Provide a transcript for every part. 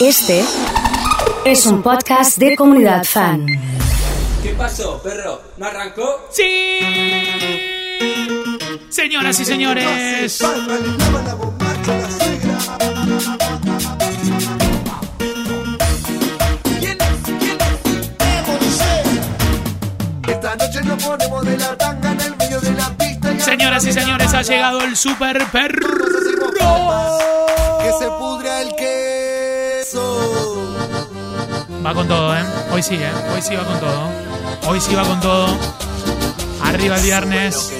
Este es un podcast de comunidad fan. ¿Qué pasó, perro? ¿No arrancó? ¡Sí! Señoras y señores, Esta noche nos ponemos de la tanga en el medio de la pista. y señoras y señores, ha llegado el super perro. Que se pudra el Va con todo, ¿eh? Hoy sí, ¿eh? Hoy sí va con todo. Hoy sí va con todo. Arriba el viernes.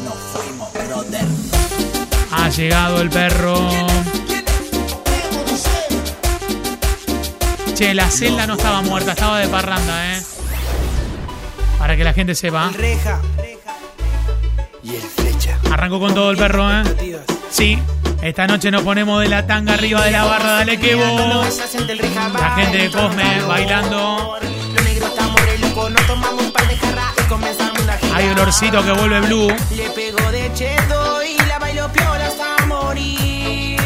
Ha llegado el perro. Che, la celda no estaba muerta, estaba de parranda, ¿eh? Para que la gente sepa. Reja. Y el flecha. Arrancó con todo el perro, ¿eh? Sí. Esta noche nos ponemos de la tanga arriba de la barra, dale que vos. La gente de Cosme bailando. Hay olorcito que vuelve blue. Le pegó de cheto y la bailó piola hasta morir.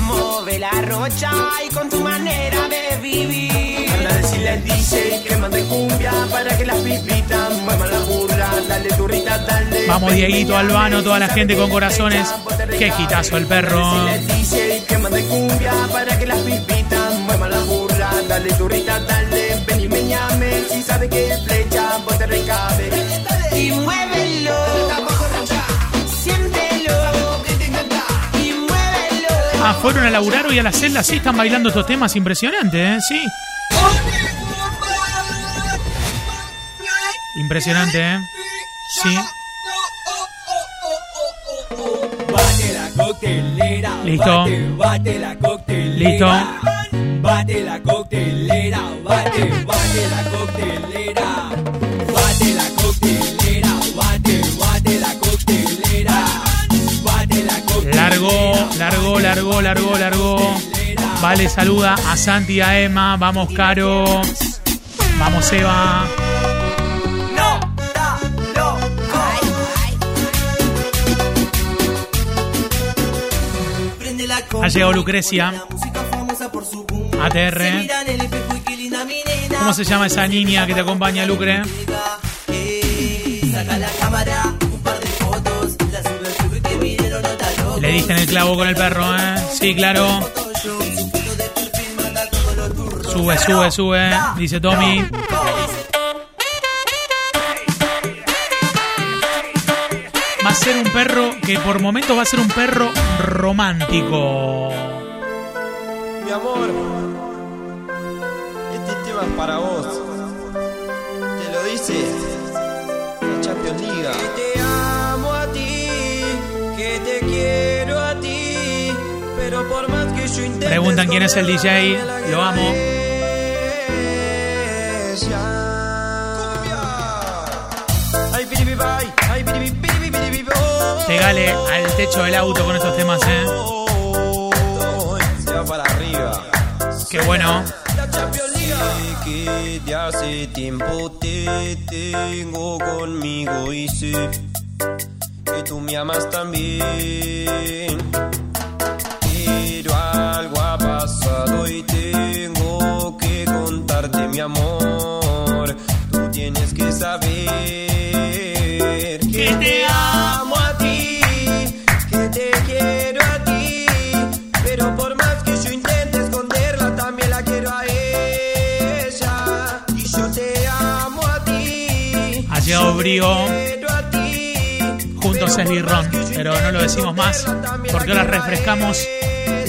Move la rocha y con tu manera de vivir. Anda a decirle al DJ que mande cumbia para que las pipitas muevan la burra. Dale turrita, dale. Vamos, Dieguito, Albano, toda la gente con corazones. Qué quitazo el perro. Que mande cumbia para que las pipitas muevan la burra. Dale turrita, dale. Ven y me llame si sabe que es flecha, vos te recabe. Y muévelo. Ah, fueron a laburar hoy a la celda, sí, están bailando estos temas impresionantes, ¿eh? Sí. Impresionante, ¿eh? Sí. Bate la coctelera. Listo. Bate, bate la coctelera. Listo. Bate la coctelera. Bate, bate la coctelera. Bate la coctelera. Bate, bate la coctelera. Bate la coctelera. Largo, largo, largo, largo, largo. Vale, saluda a Santi y a Emma. Vamos, Caro. Vamos, Eva. Qué linda mi nena. ¿Cómo se llama esa niña que te acompaña, Lucre? Eh. Le diste en el clavo con el perro, ¿eh? Sí, claro. Sube, sube, sube. Dice Tommy. Va a ser un perro que por momentos va a ser un perro romántico. Mi amor, este tema es para vos. Te lo dice la Champions League. Que te amo a ti, que te quiero a ti, pero por más que yo intente. Preguntan quién es el DJ. Lo amo. Pegale al techo del auto con estos temas, ¿eh? Se va para arriba. Qué bueno. Que de hace tiempo te tengo conmigo y sé que tú me amas también. Pero algo ha pasado y tengo que contarte mi amor. Brío. Quiero a ti. Juntos es birrón. Pero no lo decimos más. Porque ahora refrescamos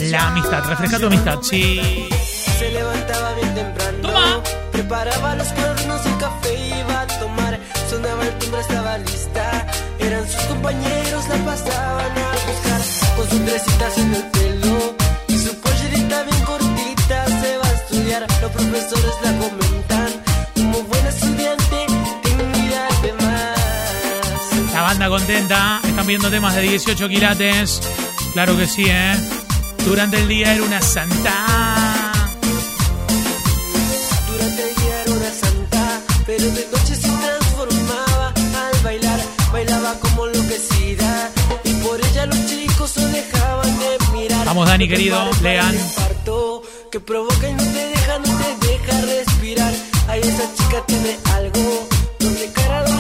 la amistad. Refresca tu amistad, sí. Se levantaba bien temprano. Toma. Preparaba los cuadernos y café iba a tomar. Sonaba el timbre, estaba lista. Eran sus compañeros, la pasaban a buscar. Con sus tresitas en el pelo y su pollerita bien cortita. Se va a estudiar, los profesores la comentan. Banda contenta. Están viendo temas de 18 quilates. Claro que sí, ¿eh? Durante el día era una santa. Durante el día era una santa, pero de noche se transformaba al bailar, bailaba como enloquecida y por ella los chicos se dejaban de mirar. Vamos, Dani, querido, lean. que provoca y no te deja, no te deja respirar. Ay, esa chica tiene algo, doble cara,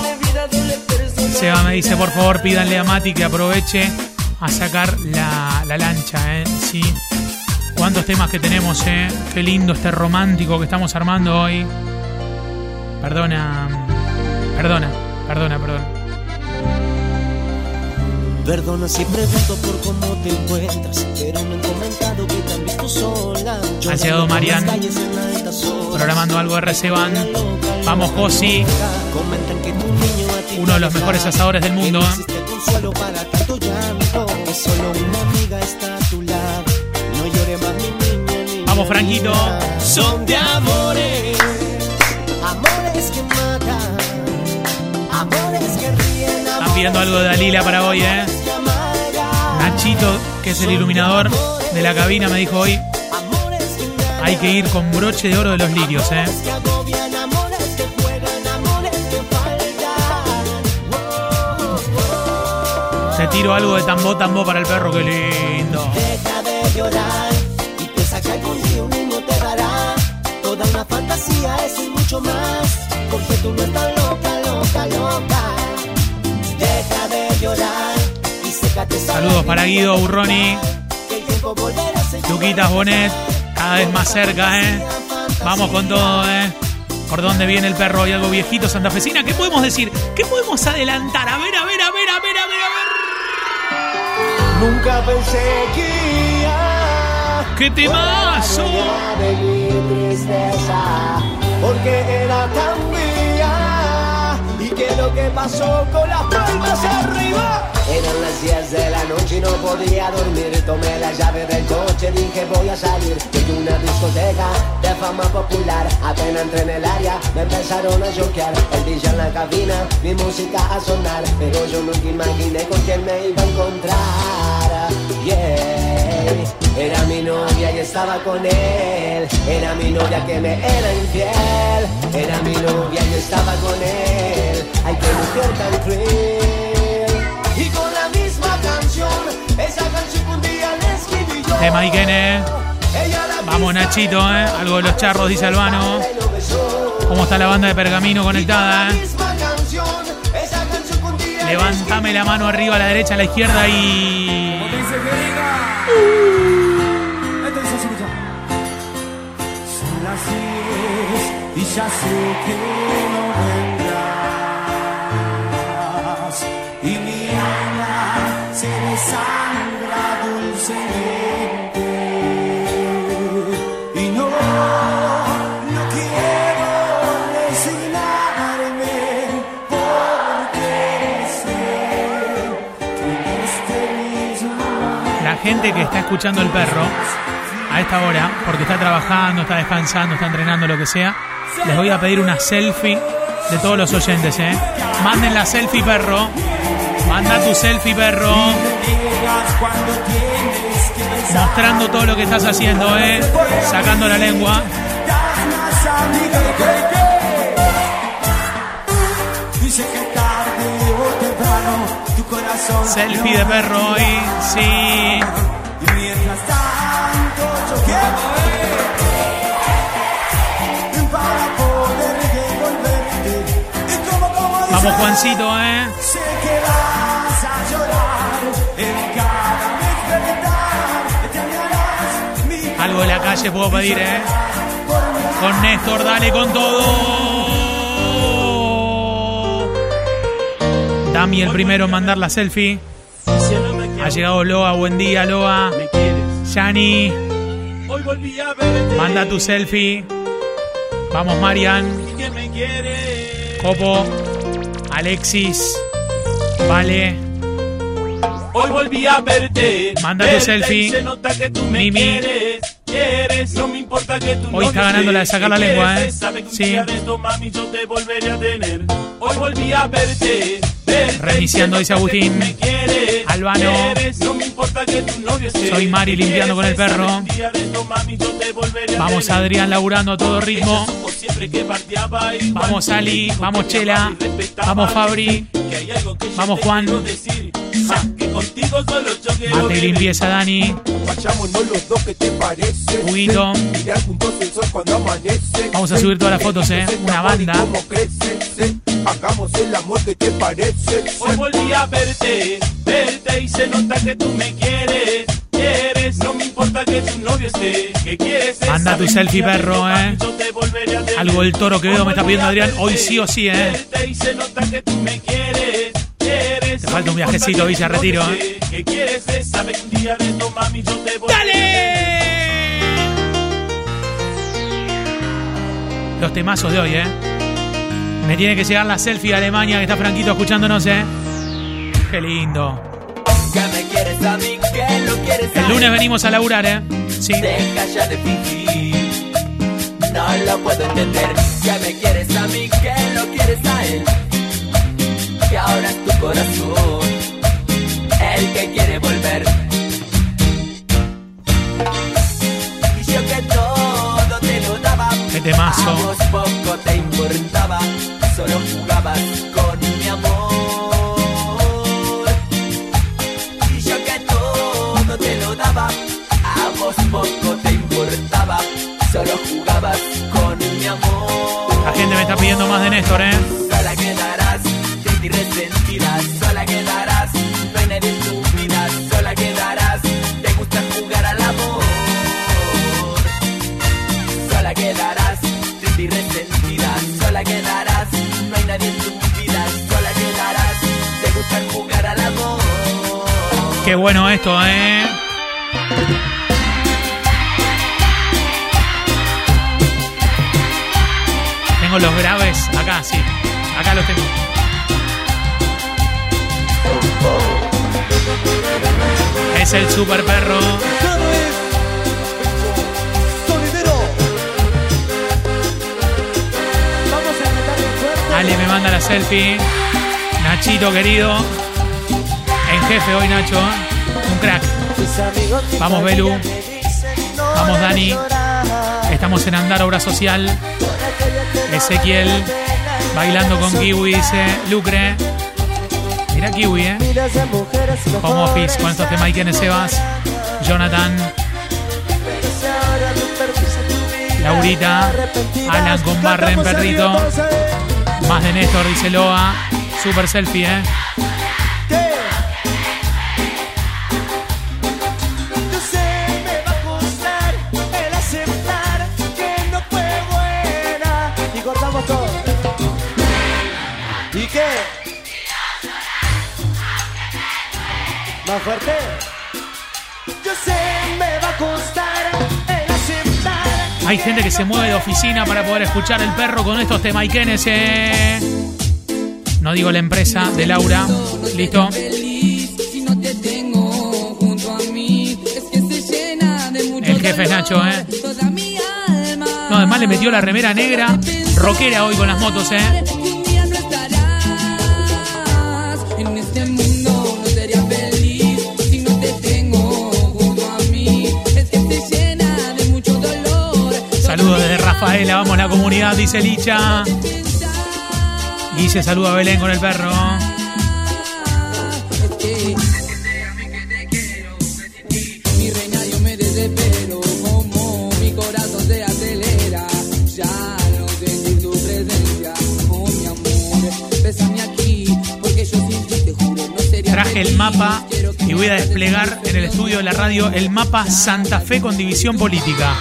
Seba me dice, por favor, pídanle a Mati que aproveche a sacar la, la lancha, ¿eh? Sí. ¿Cuántos temas que tenemos, eh? Qué lindo este romántico que estamos armando hoy. Perdona, perdona, perdona, perdona. Perdona si pregunto por cómo te encuentras, pero me han comentado que te han visto sola. Ha llegado Marian, programando algo de Receban. Vamos, Josi. Comentan que tu niño Uno de los mejores asadores del mundo. Niña, Vamos, Franquito. Son de amores, amores que matan, amores que ríen, Están pidiendo algo de Dalila para hoy, ¿eh? Nachito, que es el iluminador de la cabina, me dijo hoy, hay que ir con broche de oro de los lirios, ¿eh? Te tiro algo de tambo tambo para el perro, qué lindo. Deja de llorar y piensa que algún día un niño te dará toda una fantasía, eso y mucho más. Porque tú no estás loca, loca, loca. Deja de llorar y sécate Saludos para Guido Burroni. a Luquitas Bonet, cada vez más cerca, ¿eh? Vamos con todo, ¿eh? ¿Por dónde viene el perro? Y algo viejito santafesina. ¿Qué podemos decir? ¿Qué podemos adelantar? A ver, Nunca pensé que iba ¡Qué temazo! a vivir tristeza, porque era tan mía y que lo que pasó con las palmas arriba. Eran las 10 de la noche y no podía dormir. Tomé la llave del coche, dije voy a salir. A una discoteca de fama popular. Apenas entré en el área, me empezaron a choquear. El DJ en la cabina, mi música a sonar. Pero yo nunca imaginé con quién me iba a encontrar. Yeah. Era mi novia y estaba con él. Era mi novia que me era infiel. Era mi novia y estaba con él. Ay, qué mujer tan cruel. Y con la misma canción, esa canción que un día le escribí yo. Tema la Vamos, Nachito, ¿eh? Algo de los charros, dice Albano. ¿Cómo está la banda de Pergamino conectada, eh? Levántame la mano arriba, a la derecha, a la izquierda y... No gente que está escuchando el perro a esta hora, porque está trabajando, está descansando, está entrenando, lo que sea, les voy a pedir una selfie de todos los oyentes, ¿eh? Manden la selfie, perro. Manda tu selfie, perro. Mostrando todo lo que estás haciendo, ¿eh? Sacando la lengua. Selfie de perro hoy, sí. Vamos, Juancito, ¿eh? sé que vas a llorar en cada despertar extrañarás mi Algo de la calle puedo pedir, ¿eh? Con Néstor, dale con todo. Dami el primero en mandar la selfie. Ha llegado Loa, buen día, Loa. Yani, manda tu selfie. Vamos, Marian. Copo, Alexis, Vale, Hoy volví a verte. Manda tu selfie. y Se nota que tú me Mimi. quieres. Quieres, no me importa que tú Hoy está ganando la de sacar la lengua, ¿eh? Sí. Hoy volví a verte. Reiniciando, dice Agustín. Albano. Soy Mari limpiando con el perro. vamos. Adrián laburando a todo ritmo. Vamos, Ali, vamos, Chela, vamos, Fabri, vamos, Juan. Contigo solo yo quiero Mate y vivir. limpieza, Dani. Vayámonos los dos, ¿qué te parece? Huguito. Mirar juntos el sol cuando amanece. Vamos a subir todas las fotos, ¿eh? Una amor, ¿y banda. cómo crece? Sí. Hagamos el amor, ¿qué te parece? Hoy volví a verte, verte y se nota que tú me quieres. Quieres, no me importa que tu novio esté. Que quieres Anda tu selfie, perro, eh. Algo del toro Quevedo me está pidiendo Adrián. Hoy sí o sí, eh. Verte y se nota que tú me quieres. Falta un viajecito, Villa Retiro, esté. Que quieres esa mentira de tu mami, yo te volveré ¡Dale! Los temazos de hoy, ¿eh? Me tiene que llegar la selfie de Alemania que está Franquito escuchándonos, ¿eh? Qué lindo. El lunes venimos a laburar, ¿eh? Sí. No lo puedo entender. Que me quieres a mí, que lo quieres a él. Que ahora es tu corazón el que quiere volver. Y yo que todo te lo daba. A vos poco te importaba. Solo jugabas con mi amor. Y yo que todo te lo daba, a vos poco te importaba, solo jugabas con mi amor. La gente me está pidiendo más de Néstor, ¿eh? Sola y resentida, sola quedarás, nadie en tu vida, sola quedarás, te gusta jugar al amor. Sola quedarás, triste y resentida, sola quedarás, no hay nadie en tu vida, sola quedarás, te gusta jugar al amor. Qué bueno esto, ¿eh? Tengo los graves acá, sí. Acá los tengo. Es el super perro. Ale me manda la selfie. Nachito querido. En jefe hoy, Nacho. Un crack. Vamos, Belu. Vamos, Dani. Estamos en Andar Obra Social. Ezequiel. Bailando con Kiwi, dice Lucre. Mira Kiwi, ¿eh? Home Office estos temas. ¿Quién es Sebas? Jonathan. Laurita. Alan con Barren, perrito. Más de Néstor, dice Loa. Super selfie, ¿eh? ¿Más fuerte? Yo sé, me va a costar el aceptar. Hay gente que se mueve de oficina para poder escuchar el perro con estos temaiquenes, ¿eh? No digo la empresa de Laura. ¿Listo? El jefe es Nacho, ¿eh? No, además le metió la remera negra. Rockera hoy con las motos, ¿eh? Rafaela, vamos la comunidad, dice Licha. Guille saluda a Belén con el perro. Traje el mapa y voy a desplegar en el estudio de la radio el mapa Santa Fe con división política.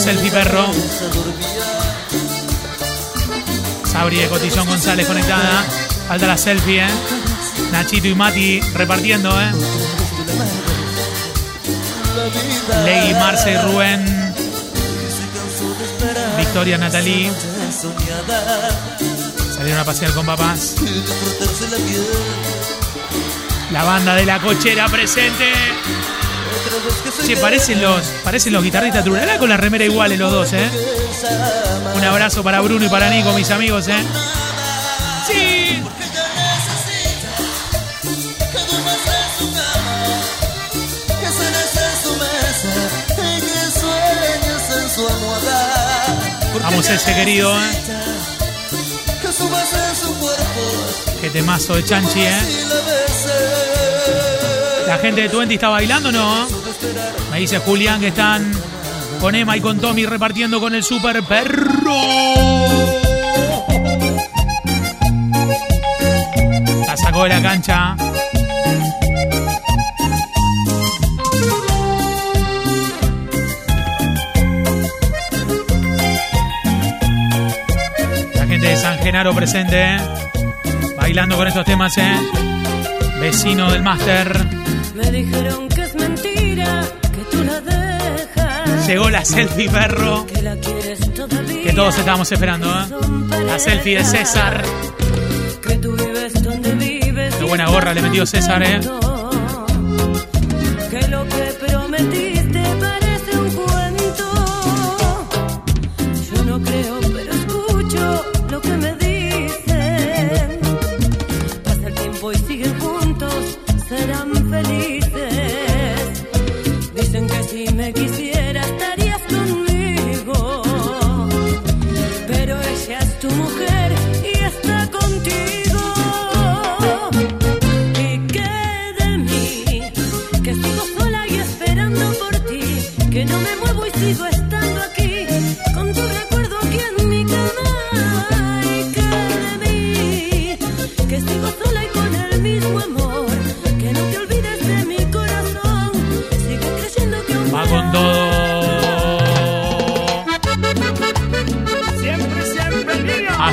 Selfie, perro. Sabri de Cotillón González conectada. Falta la selfie, ¿eh? Nachito y Mati repartiendo, ¿eh? Ley, Marce y Rubén. Victoria, Natalie. Salieron a pasear con papás. La banda de la cochera presente. Che, parecen los, parecen los guitarristas Trulala con la remera iguales los dos, ¿eh? Un abrazo para Bruno y para Nico, mis amigos, ¿eh? Sí. Vamos ese querido, ¿eh? Qué temazo de Chanchi, ¿eh? La gente de Twenty está bailando, ¿no? Me dice Julián que están con Emma y con Tommy repartiendo con el super perro. La sacó de la cancha. La gente de San Genaro presente, ¿eh? Bailando con estos temas, ¿eh? Vecino del máster. Me dijeron Llegó la selfie, perro. Que todos estábamos esperando, ¿eh? La selfie de César. Qué buena gorra le metió César, ¿eh?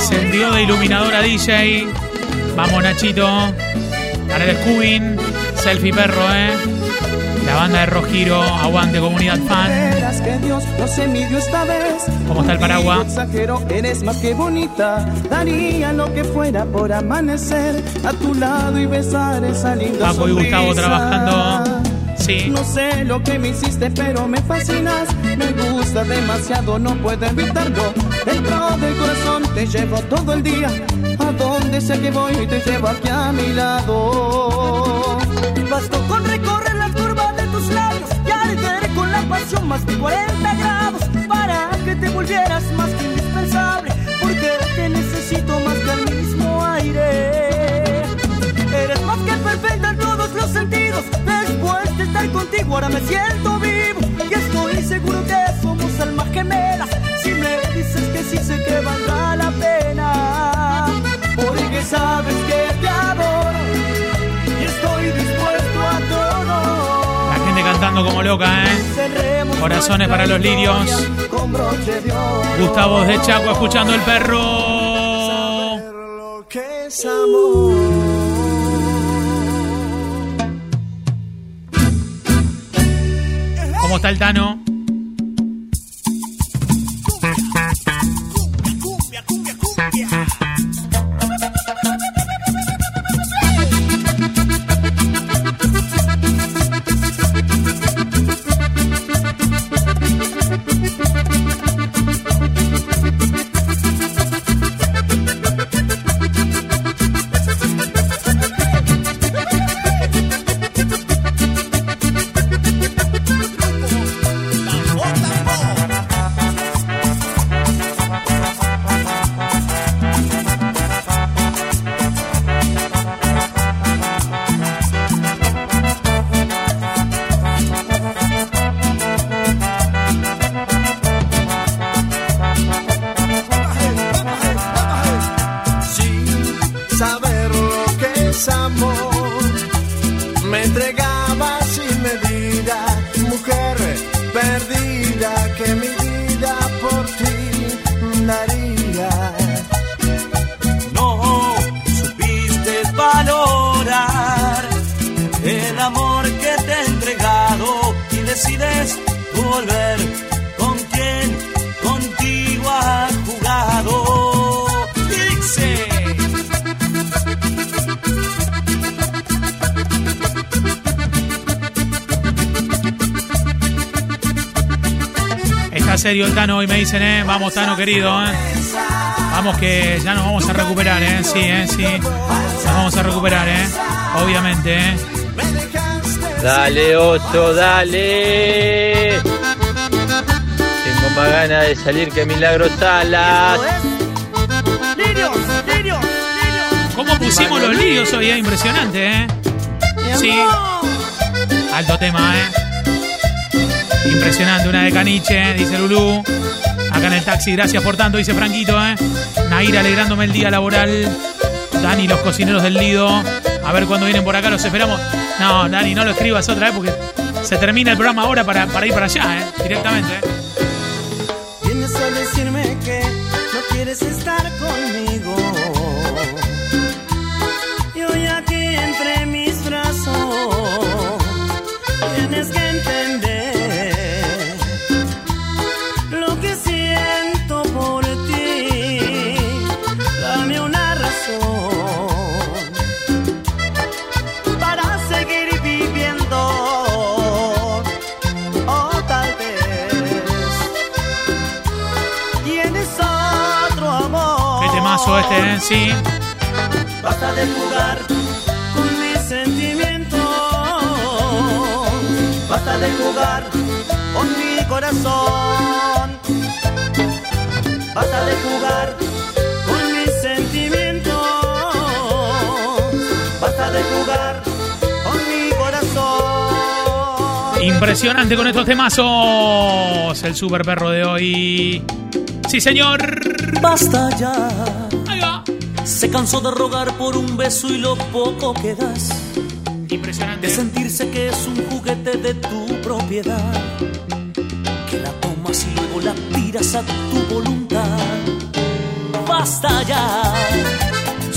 Ascendió de iluminadora DJ. Vamos, Nachito. Para el Scubin. Selfie perro, ¿eh? La banda de Rojiro. Aguante, comunidad fan. ¿Cómo está el paraguas? Eres más que bonita. Daría lo que fuera por amanecer a tu lado y besar esa linda Paco y Gustavo trabajando. Sí. No sé lo que me hiciste, pero me fascinas. Me gusta demasiado, no puedo evitarlo. Dentro del corazón te llevo todo el día. A donde sea que voy, te llevo aquí a mi lado. Bastó con recorrer las curvas de tus labios y arder con la pasión más de 40 grados para que te volvieras más que indispensable. Porque te necesito más que el mismo aire. Eres más que perfecta en todos los sentidos. Después de estar contigo, ahora me siento vivo. Sé que valdrá la pena. Porque sabes que te adoro. Y estoy dispuesto a todo. La gente cantando como loca, ¿eh? Corazones para los lirios. Gustavo de Chaco escuchando el perro. Lo que es amor. ¿Cómo está el Tano? Serio el Tano hoy, me dicen, ¿eh? Vamos, Tano, querido, ¿eh? Vamos que ya nos vamos a recuperar, ¿eh? Sí, ¿eh? Sí. Nos vamos a recuperar, ¿eh? Obviamente, ¿eh? Dale, oso, dale. Tengo más ganas de salir que Milagro Salas. ¿Cómo pusimos los líos hoy? eh? Impresionante, ¿eh? Sí. Alto tema, ¿eh? Impresionante, una de caniche, dice Lulú. Acá en el taxi, gracias por tanto, dice Franquito, ¿eh? Nair alegrándome el día laboral. Dani, los cocineros del Lido. A ver cuándo vienen por acá, los esperamos. No, Dani, no lo escribas otra vez porque se termina el programa ahora para, para ir para allá, ¿eh? Directamente, ¿eh? Vienes decirme que no quieres estar conmigo. Temazo este, ¿eh? Sí. Basta de jugar con mis sentimientos. Basta de jugar con mi corazón. Basta de jugar con mis sentimientos. Basta de jugar con mi corazón. Impresionante con estos temazos. El super perro de hoy. Sí, señor. Basta ya. Se cansó de rogar por un beso y lo poco que das. Impresionante. De sentirse que es un juguete de tu propiedad. Que la tomas y luego la tiras a tu voluntad. Basta ya.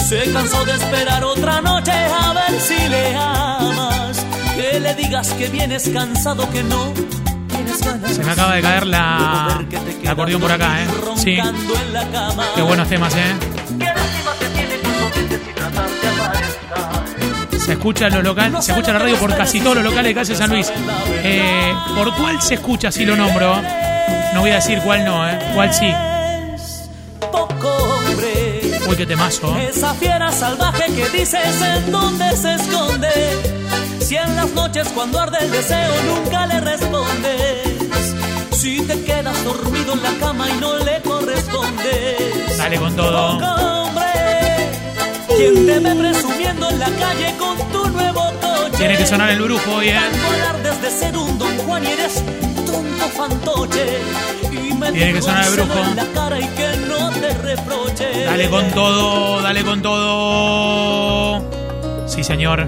Se cansó de esperar otra noche a ver si le amas. Que le digas que vienes cansado, que no. Se me acaba de caer la, la acordeón por acá, ¿eh? Sí. Qué buenos temas, ¿eh? Se escucha en los locales, se escucha en la radio por casi todos los locales de calle San Luis. Eh, ¿Por cuál se escucha si lo nombro? No voy a decir cuál no, ¿eh? ¿Cuál sí? Uy, qué temazo. ¿eh? Esa fiera salvaje que dices en dónde se esconde. Si en las noches cuando arde el deseo nunca le respondes. Si te quedas dormido en la cama y no le correspondes. Dale con todo. Presumiendo en la calle con tu nuevo coche. Tiene que sonar el brujo hoy, ¿eh? Tanto alardes de ser un don Juan y eres tonto fantoche. Y me Tiene que sonar el brujo. en la cara y que no te reproche. Dale con todo, dale con todo. Sí, señor.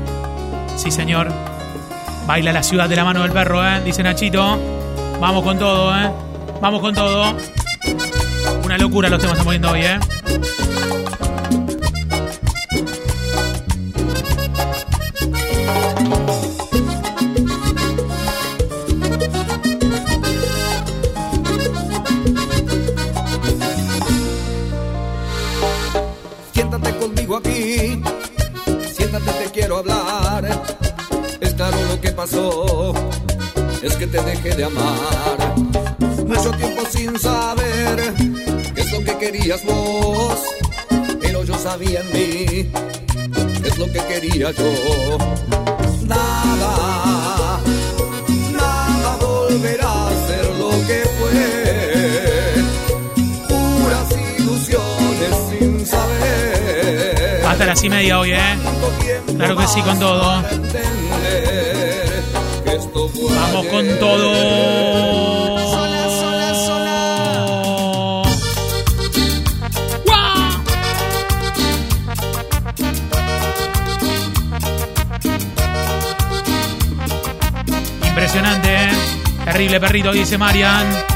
Sí, señor. Baila la ciudad de la mano del perro, ¿eh? Dice Nachito. Vamos con todo, ¿eh? Vamos con todo. Una locura los temas estamos viendo hoy, ¿eh? Pasó, es que te dejé de amar. Mucho tiempo sin saber qué es lo que querías vos, pero yo sabía en mí qué es lo que quería yo. Nada, nada volverá a ser lo que fue. Puras ilusiones sin saber. Hasta las y media hoy, ¿eh? Claro que sí, con todo. Vamos con todo. ¡Guau! Impresionante, ¿eh? Terrible perrito, dice Marian.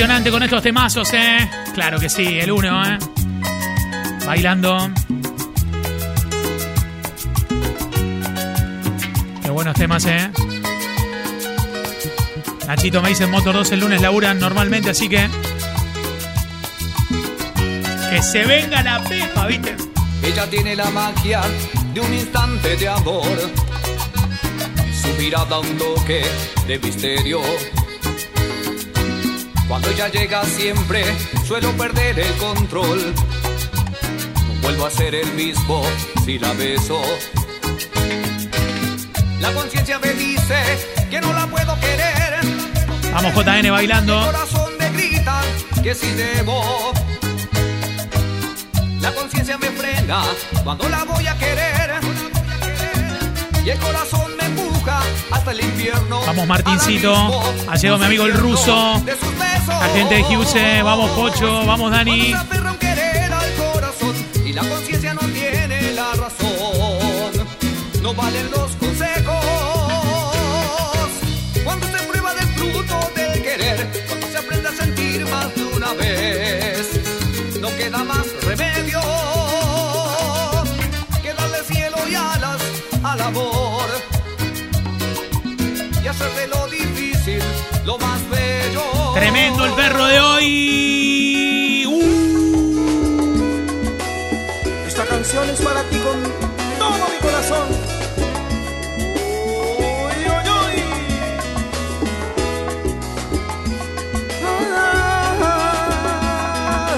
Impresionante con estos temazos, ¿eh? Claro que sí, el uno, ¿eh? Bailando. Qué buenos temas, ¿eh? Nachito me dice Motor 2 el lunes laburan normalmente, así que. Que se venga la pepa, ¿viste? Ella tiene la magia de un instante de amor. Su mirada un toque de misterio. Cuando ella llega siempre suelo perder el control. No vuelvo a ser el mismo si la beso. La conciencia me dice que no la puedo querer. Vamos, JN Mi bailando. corazón me grita que si debo. La conciencia me frena cuando la voy a querer. Y el corazón Vamos, Martincito. Ha llegado mi amigo el ruso. La gente de Hughes. Vamos, Pocho. Vamos, Dani. Y la conciencia no tiene la razón. No valen los de lo difícil lo más bello. Tremendo el perro de hoy. Uh. Esta canción es para ti con todo mi corazón. Uy, uy, uy. Ah,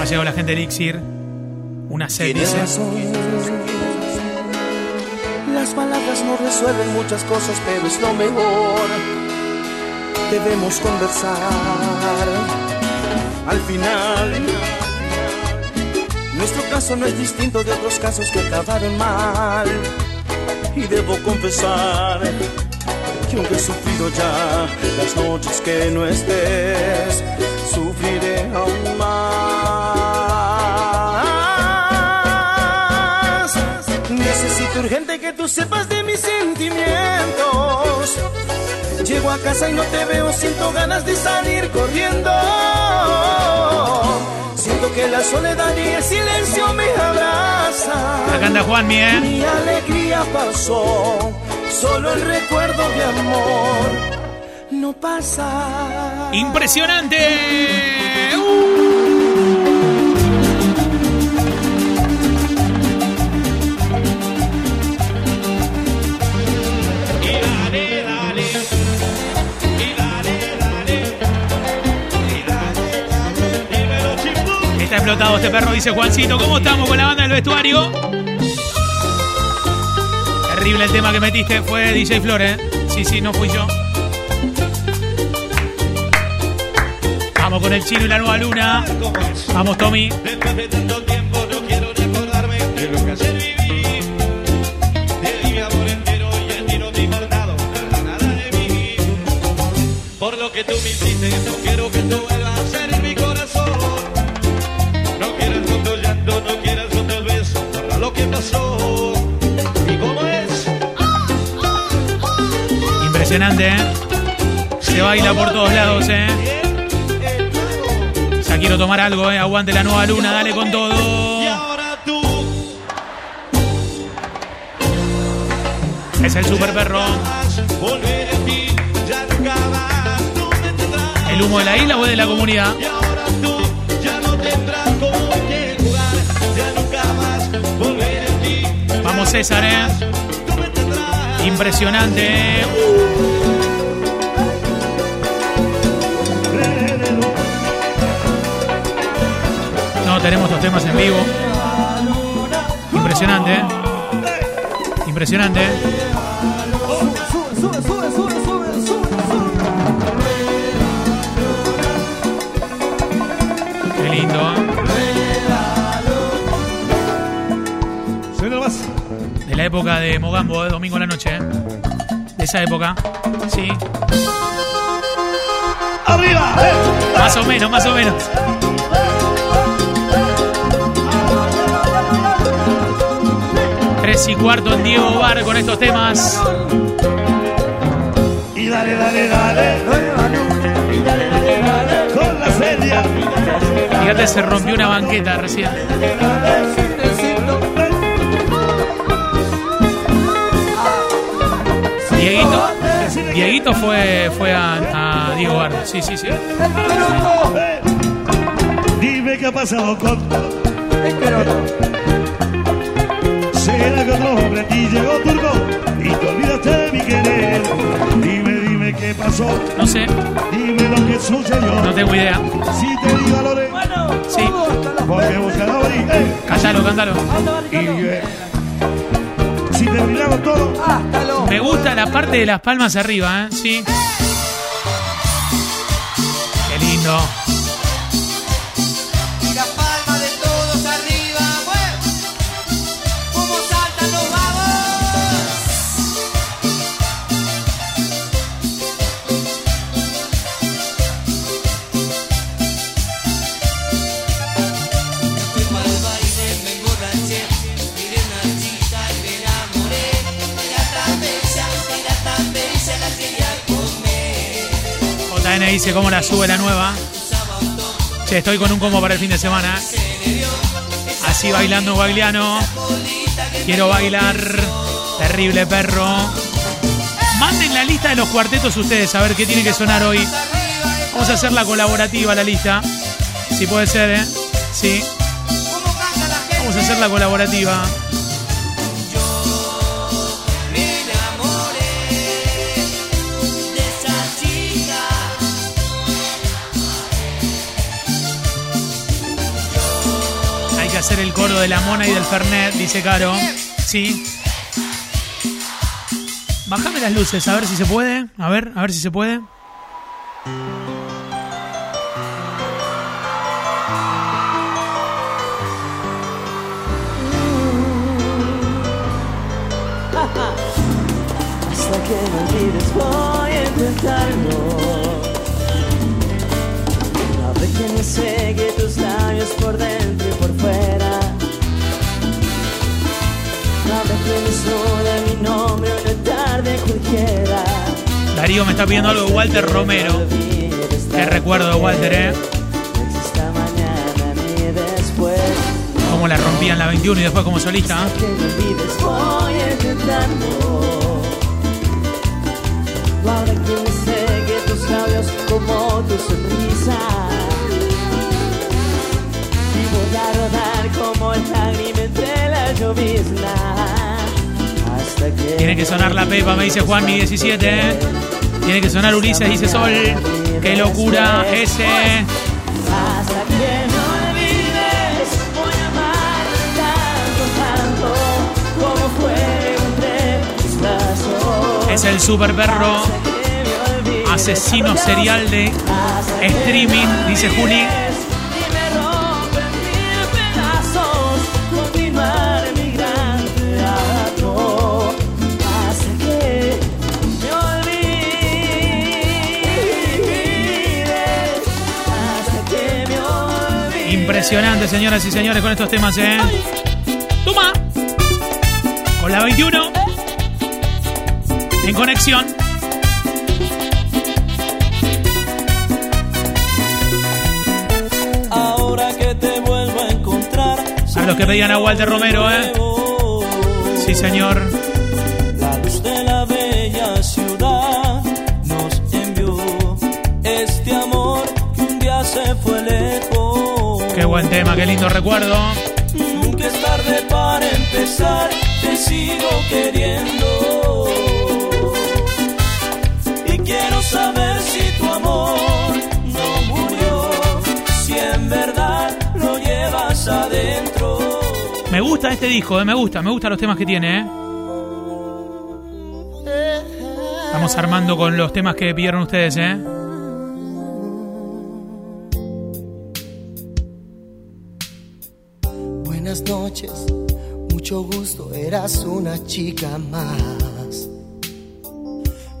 Ha llegado la gente de Elixir. Una serie. No resuelven muchas cosas, pero es lo mejor. Debemos conversar. Al final, nuestro caso no es distinto de otros casos que acabaron mal. Y debo confesar que aunque he sufrido ya las noches que no estés, sufriré aún Urgente que tú sepas de mis sentimientos. Llego a casa y no te veo, siento ganas de salir corriendo. Siento que la soledad y el silencio me abrazan. Acá anda Juanmi, ¿eh? Mi alegría pasó, solo el recuerdo de amor no pasa. Impresionante. Está explotado este perro, dice Juancito. ¿Cómo estamos con la banda del vestuario? Terrible el tema que metiste, fue DJ Flores. Sí, sí, no fui yo. Vamos con el chino y la nueva luna. Vamos, Tommy. Después de tanto tiempo no quiero recordarme de lo que Impresionante, ¿eh? Se baila por todos lados, ¿eh? Ya quiero tomar algo, ¿eh? Aguante la nueva luna, dale con todo. Es el super perro. ¿El humo de la isla o de la comunidad? Vamos, César, ¿eh? Impresionante, ¿eh? No tenemos estos temas en vivo. Impresionante, ¿eh? Impresionante, ¿eh? Sube, sube, sube, sube, sube, sube, sube. Qué lindo, ¿eh? De la época de Mogambo, de domingo a la noche, ¿eh? De esa época. Sí. ¡Arriba! Más o menos, más o menos. 10 y cuarto en Diego Bar con estos temas. Y dale, dale, dale. Y dale, dale, dale. Con la feria. Fíjate, se rompió una banqueta recién. Dieguito, Dieguito fue, fue a, a Diego Bar. Sí, sí, sí. Dime qué ha pasado con. Será que otro hombre aquí llegó turco y te olvidaste de mi querer. Dime, dime qué pasó. No sé, Dime lo que sucedió. no tengo idea. Si te digo Lore, Sí, porque busca la orilla. Eh, cántalo, cántalo. y eh, si terminamos todo, Me gusta la parte de las palmas arriba, ¿eh? Sí. Qué lindo. Dice cómo la sube la nueva. Estoy con un combo para el fin de semana. Así bailando guagliano. Quiero bailar. Terrible perro. Manden la lista de los cuartetos ustedes a ver qué tiene que sonar hoy. Vamos a hacer la colaborativa, la lista. Si puede ser, ¿eh? Sí. Vamos a hacer la colaborativa. Hacer el coro de la mona y del Fernet, dice Caro. Sí. Bájame las luces, a ver si se puede. A ver, a ver si se puede. Hasta que me olvides voy a intentarlo No vez que me por dentro y por fuera que me sude mi nombre una tarde cualquiera Darío me está pidiendo algo de Walter Romero. Qué recuerdo de Walter, ¿eh? Cómo la rompía en la 21 y después como solista. ¿eh? Que me Ahora que me seque tus labios como tu sonrisa a rodar como el lágrima entre la llovizna Hasta que Tiene que sonar la Pepa, me dice Juan, mi 17. ¿eh? Tiene que sonar Ulises, dice Sol. Qué locura ese. Hasta que me olvides Voy a amar tanto, tanto Como fue entre tus brazos Es el super perro. Asesino serial de streaming, dice Juli. Impresionante, señoras y señores, con estos temas, ¿eh? ¡Toma! Con la 21. En conexión. Ahora que te vuelvo a encontrar. A los que pedían a Walter Romero, ¿eh? Sí, señor. Buen tema, qué lindo recuerdo. Nunca es tarde para empezar, te sigo queriendo. Y quiero saber si tu amor no murió, si en verdad lo llevas adentro. Me gusta este disco, ¿eh? Me gusta, me gustan los temas que tiene, ¿eh? Estamos armando con los temas que pidieron ustedes, ¿eh? Eras una chica más.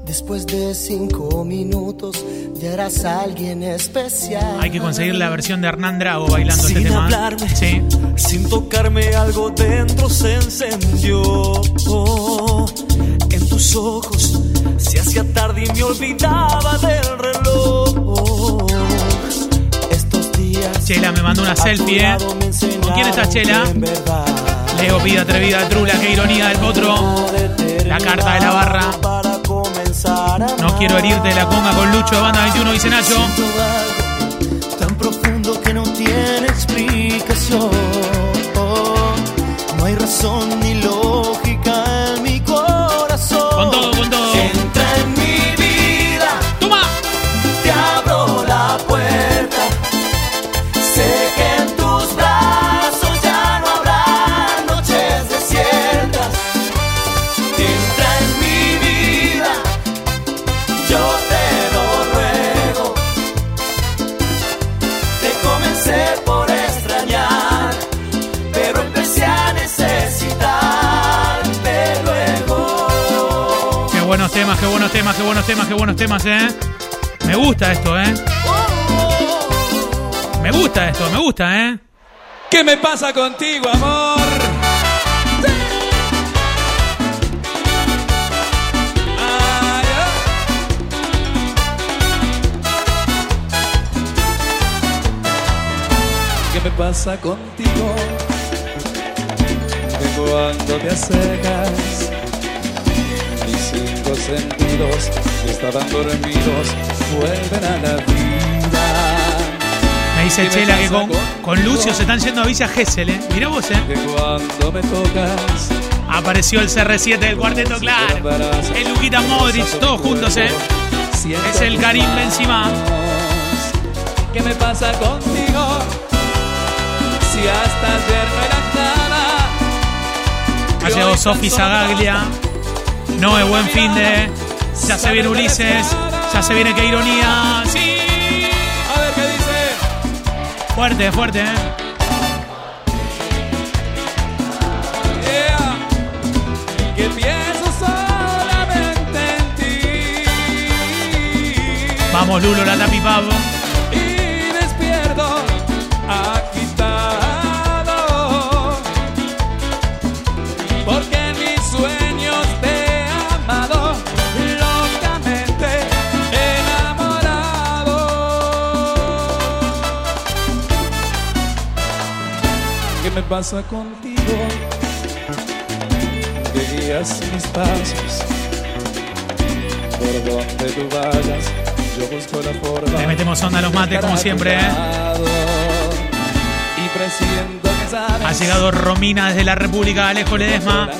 Después de cinco minutos ya eras alguien especial. Hay que conseguir la versión de Hernán Drago bailando Sin este tema. hablarme, Sí. sin tocarme algo dentro se encendió. Oh, en tus ojos se hacía tarde y me olvidaba del reloj. Estos días Chela me mandó una selfie, ¿eh? ¿Con quién está Chela? en verdad Leo Vida Atrevida Trula, qué ironía del potro. La carta de la barra. No quiero herirte la conga con Lucho Banda 21, dice Nacho. Tan profundo que no tiene explicación. No hay razón ni lógica buenos temas, qué buenos temas, qué buenos temas, ¿eh? Me gusta esto, ¿eh? Me gusta esto, me gusta, ¿eh? ¿Qué me pasa contigo, amor? ¿Qué me pasa contigo? Que cuando te acercas, sentidos que estaban dormidos vuelven a la vida. Me dice ¿Qué me Chela que con, con Lucio se están yendo a Villa Gesell, ¿eh? Mirá vos, ¿eh? Que cuando me tocas, Apareció el CR7 del cuarteto, claro. El Luquita Modric, todos juntos, ¿eh? Es el Karim Benzema. ¿Qué me pasa contigo? Si hasta ayer no nada. Ha llegado Sofi Zagaglia. No es buen fin de. Ya se viene Ulises. Ya se viene qué ironía. Sí. A ver qué dice. Fuerte, fuerte, ¿eh? Vamos, Lulo, la tapi pavo. Pasa contigo? Que guías mis pasos. Por donde tú vayas, yo busco la forma. Le metemos onda a los mates, como siempre, ¿eh? Ha llegado Romina desde la República, Alejo Ledesma.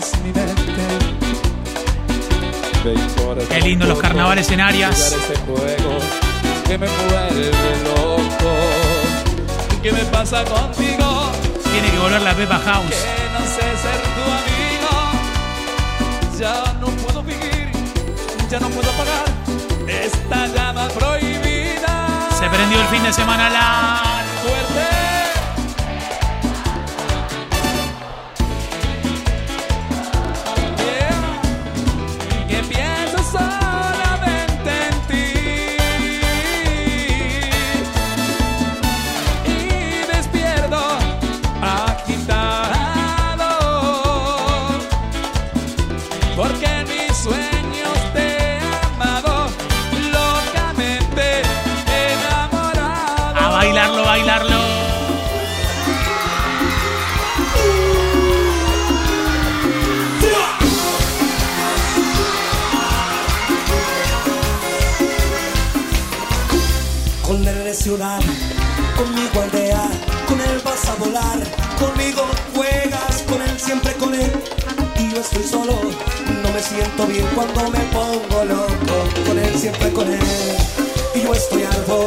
Qué lindo los carnavales en Arias. ¿Qué me pasa contigo? Tiene que volver la Pepa House. Que no sé ser tu amigo. Ya no puedo vivir, ya no puedo apagar esta llama prohibida. Se prendió el fin de semana la. Con él vas a volar, conmigo juegas, con él siempre con él. Y yo estoy solo, no me siento bien cuando me pongo loco, con él siempre con él. Y yo estoy algo,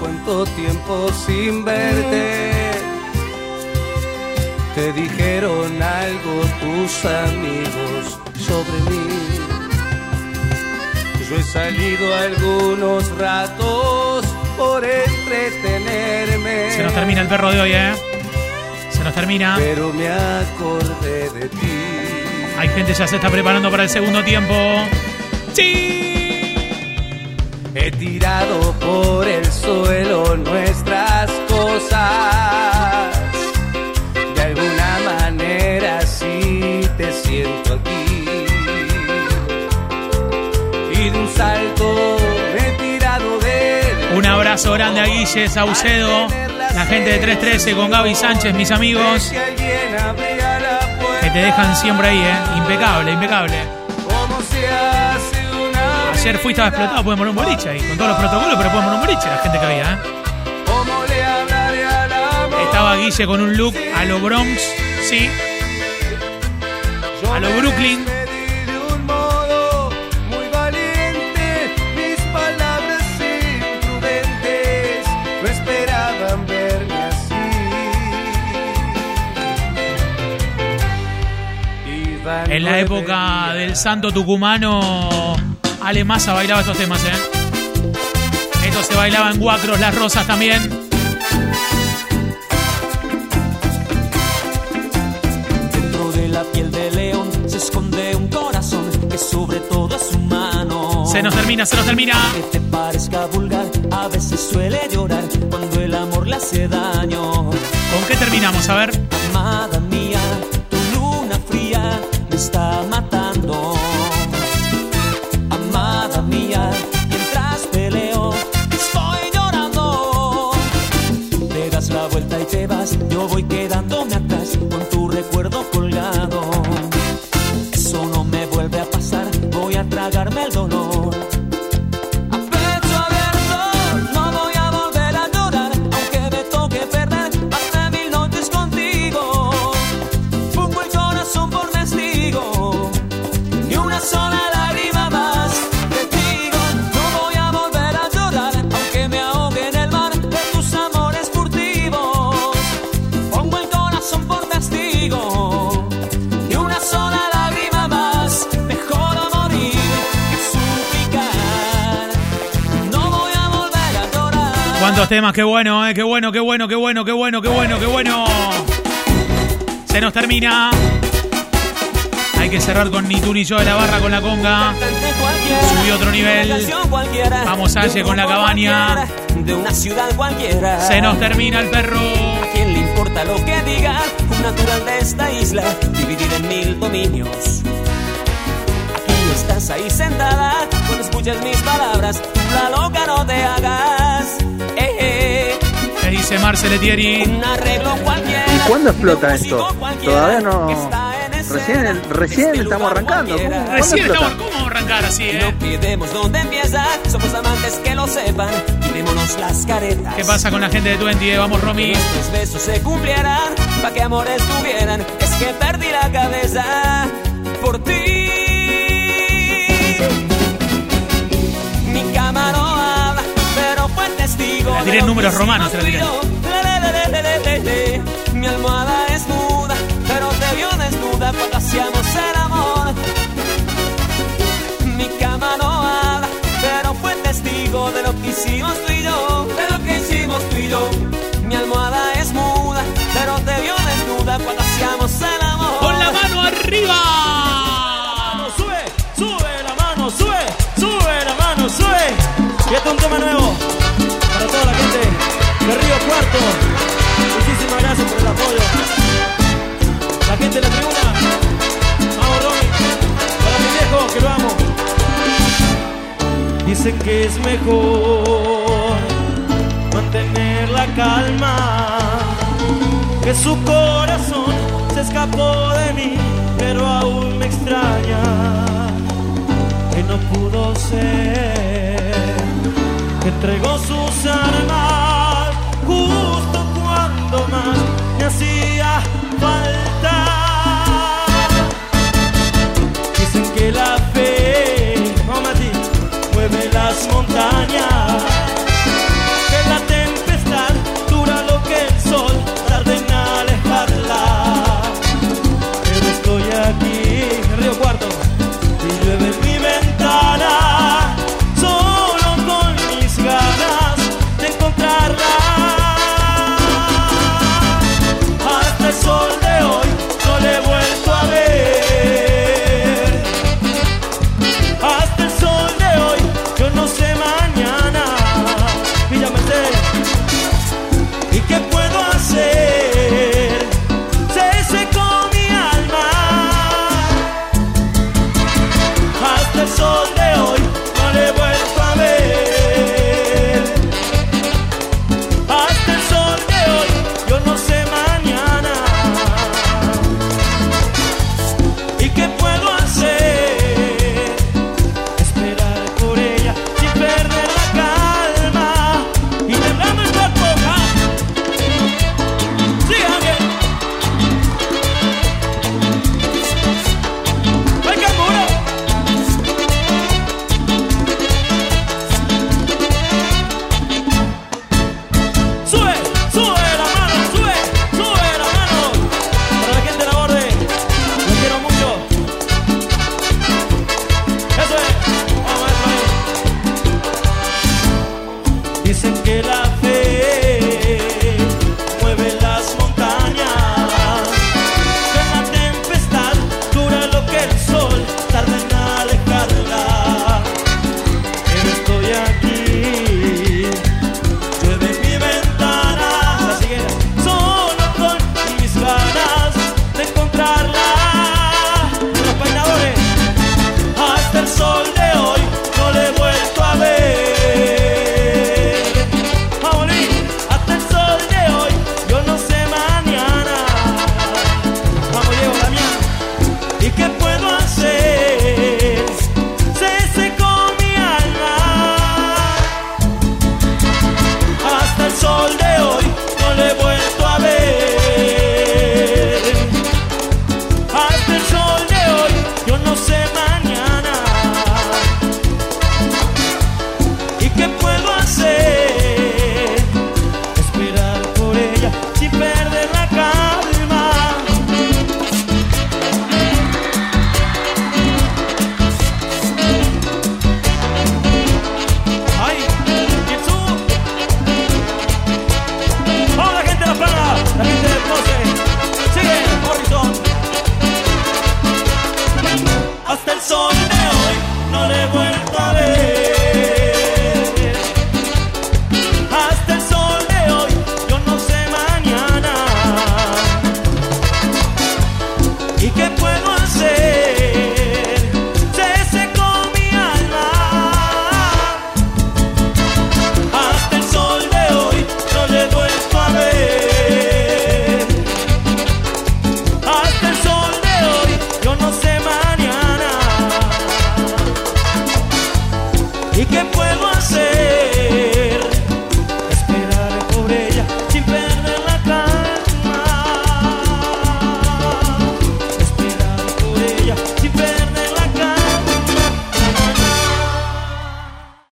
cuánto tiempo sin verte. Te dijeron algo tus amigos sobre mí. Yo he salido algunos ratos por entretenerme. Se nos termina el perro de hoy, ¿eh? Se nos termina. Pero me acordé de ti. Hay gente ya se está preparando para el segundo tiempo. ¡Sí! Por el suelo nuestras cosas. De alguna manera sí te siento aquí. Y de un salto me he tirado de Un abrazo grande a Guille Saucedo, la gente de 313 con Gaby Sánchez, mis amigos, que te dejan siempre ahí, ¿eh? Impecable, impecable. Ayer fuiste explotado, podemos poner un boliche ahí, con todos los protocolos, pero podemos poner un boliche, la gente que había, ¿eh? Estaba Guille con un look a lo Bronx, sí, a lo Brooklyn. En la época del santo tucumano, Ale Massa bailaba estos temas, ¿eh? Esto se bailaba en Guacros, Las Rosas también. Dentro de la piel de león se esconde un corazón que sobre todo es humano. Se nos termina, se nos termina. Que te parezca vulgar, a veces suele llorar cuando el amor le hace daño. ¿Con qué terminamos? A ver. Amada ¿Cuántos temas? Qué bueno, ¿eh? Qué bueno, qué bueno, qué bueno, qué bueno, qué bueno, qué bueno. Se nos termina. Hay que cerrar con ni tú ni yo de la barra con la conga. Subió otro nivel. Vamos, Aye, con la cabaña. De una ciudad cualquiera. Se nos termina el perro. ¿A quién le importa lo que diga? Un natural de esta isla, dividida en mil dominios. Aquí estás ahí sentada, cuando escuchas mis palabras, tú la loca no te hagas. Eh, eh. ¿Qué dice arreglo cualquiera. ¿Y cuándo explota esto? Todavía no. Recién, recién este estamos arrancando. ¿Cómo, cualquiera. ¿cuándo Recién explota? estamos. ¿Cómo arrancar así, eh? No quedemos donde empieza, somos amantes que lo sepan, quitémonos las caretas. ¿Qué pasa con la gente de Twenty? eh? Vamos, Que Romy. nuestros besos se cumplieran, pa' que amores tuvieran, es que perdí la cabeza por ti. La tiré de en números romanos, te la le. Mi almohada es muda, pero te vio desnuda cuando hacíamos el amor. Mi cama no habla, pero fue testigo de lo que hicimos tú y yo, de lo que hicimos tú y yo. Mi almohada es muda, pero te vio desnuda cuando hacíamos el amor. ¡Con la mano arriba! Sube, sube la mano, sube, sube la mano, sube. Y este es un tema nuevo de Río Cuarto. Muchísimas gracias por el apoyo. La gente de la tribuna. Vamos, Romy. Para mi viejo, que lo amo. Dice que es mejor mantener la calma. Que su corazón se escapó de mí, pero aún me extraña. Que no pudo ser, que entregó sus armas algo más me hacía falta. Dicen que la fe, mamá, mueve las montañas.